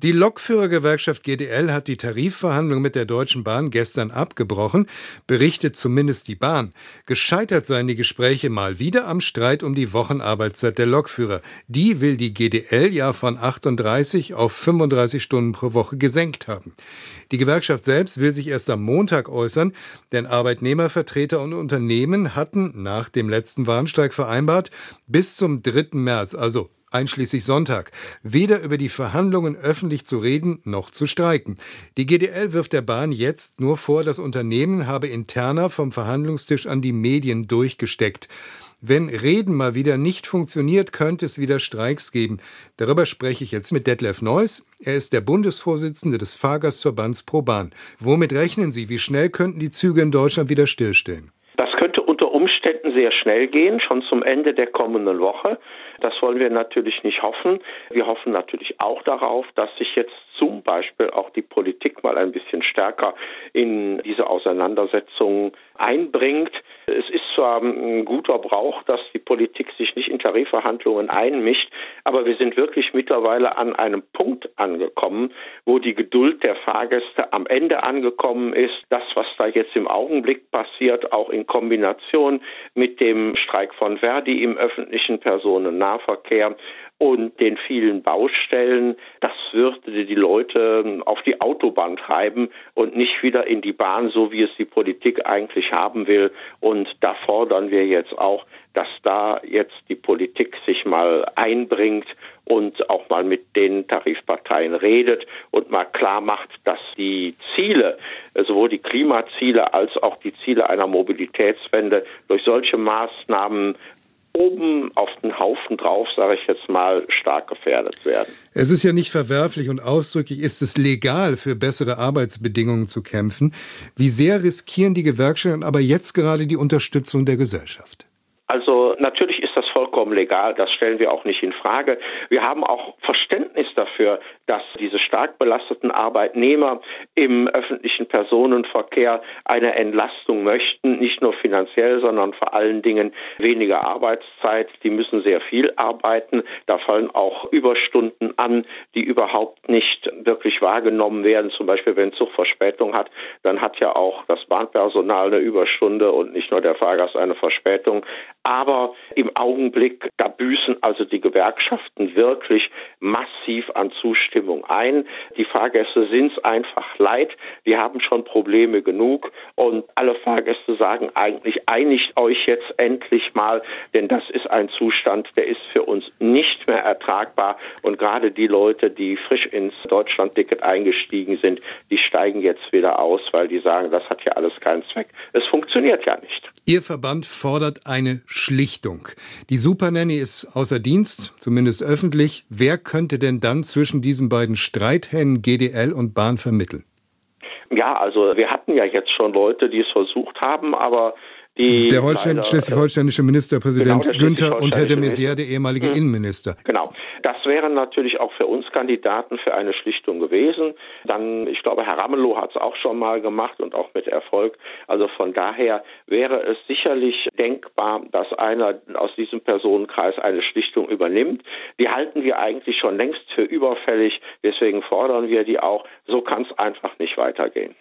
Die Lokführergewerkschaft GDL hat die Tarifverhandlungen mit der Deutschen Bahn gestern abgebrochen, berichtet zumindest die Bahn. Gescheitert seien die Gespräche mal wieder am Streit um die Wochenarbeitszeit der Lokführer. Die will die GDL ja von 38 auf 35 Stunden pro Woche gesenkt haben. Die Gewerkschaft selbst will sich erst am Montag äußern, denn Arbeitnehmervertreter und Unternehmen hatten nach dem letzten Warnstreik vereinbart, bis zum 3. März, also einschließlich Sonntag, weder über die Verhandlungen öffentlich zu reden noch zu streiken. Die GDL wirft der Bahn jetzt nur vor, das Unternehmen habe interner vom Verhandlungstisch an die Medien durchgesteckt. Wenn Reden mal wieder nicht funktioniert, könnte es wieder Streiks geben. Darüber spreche ich jetzt mit Detlef Neuss. Er ist der Bundesvorsitzende des Fahrgastverbands ProBahn. Womit rechnen Sie? Wie schnell könnten die Züge in Deutschland wieder stillstehen? Das könnte unter Umständen sehr schnell gehen, schon zum Ende der kommenden Woche. Das wollen wir natürlich nicht hoffen. Wir hoffen natürlich auch darauf, dass sich jetzt Beispiel auch die Politik mal ein bisschen stärker in diese Auseinandersetzung einbringt. Es ist zwar ein guter Brauch, dass die Politik sich nicht in Tarifverhandlungen einmischt, aber wir sind wirklich mittlerweile an einem Punkt angekommen, wo die Geduld der Fahrgäste am Ende angekommen ist. Das, was da jetzt im Augenblick passiert, auch in Kombination mit dem Streik von Verdi im öffentlichen Personennahverkehr und den vielen Baustellen, das würde die Leute auf die Autobahn treiben und nicht wieder in die Bahn, so wie es die Politik eigentlich haben will. Und da fordern wir jetzt auch, dass da jetzt die Politik sich mal einbringt und auch mal mit den Tarifparteien redet und mal klar macht, dass die Ziele, sowohl die Klimaziele als auch die Ziele einer Mobilitätswende durch solche Maßnahmen oben auf den Haufen drauf, sage ich jetzt mal, stark gefährdet werden. Es ist ja nicht verwerflich und ausdrücklich ist es legal, für bessere Arbeitsbedingungen zu kämpfen. Wie sehr riskieren die Gewerkschaften aber jetzt gerade die Unterstützung der Gesellschaft? Also natürlich ist das vollkommen legal, das stellen wir auch nicht in Frage. Wir haben auch Verständnis dafür, dass diese stark belasteten Arbeitnehmer im öffentlichen Personenverkehr eine Entlastung möchten, nicht nur finanziell, sondern vor allen Dingen weniger Arbeitszeit. Die müssen sehr viel arbeiten. Da fallen auch Überstunden an, die überhaupt nicht wirklich wahrgenommen werden. Zum Beispiel, wenn Zug Verspätung hat, dann hat ja auch das Bahnpersonal eine Überstunde und nicht nur der Fahrgast eine Verspätung. Aber im Augenblick, da büßen also die Gewerkschaften wirklich massiv an Zustimmung ein. Die Fahrgäste sind es einfach leid. Die haben schon Probleme genug. Und alle Fahrgäste sagen eigentlich, einigt euch jetzt endlich mal, denn das ist ein Zustand, der ist für uns nicht mehr ertragbar. Und gerade die Leute, die frisch ins Deutschlandticket eingestiegen sind, die steigen jetzt wieder aus, weil die sagen, das hat ja alles keinen Zweck. Es funktioniert ja nicht. Ihr Verband fordert eine Schlichtung. Die Supernanny ist außer Dienst, zumindest öffentlich. Wer könnte denn dann zwischen diesen beiden Streithennen GDL und Bahn vermitteln? Ja, also wir hatten ja jetzt schon Leute, die es versucht haben, aber die der Holstein, schleswig-holsteinische Ministerpräsident genau, Günther und Herr de Maizière, der ehemalige mhm. Innenminister. Genau. Das wären natürlich auch für uns Kandidaten für eine Schlichtung gewesen. Dann, ich glaube, Herr Ramelow hat es auch schon mal gemacht und auch mit Erfolg. Also von daher wäre es sicherlich denkbar, dass einer aus diesem Personenkreis eine Schlichtung übernimmt. Die halten wir eigentlich schon längst für überfällig. Deswegen fordern wir die auch. So kann es einfach nicht weitergehen.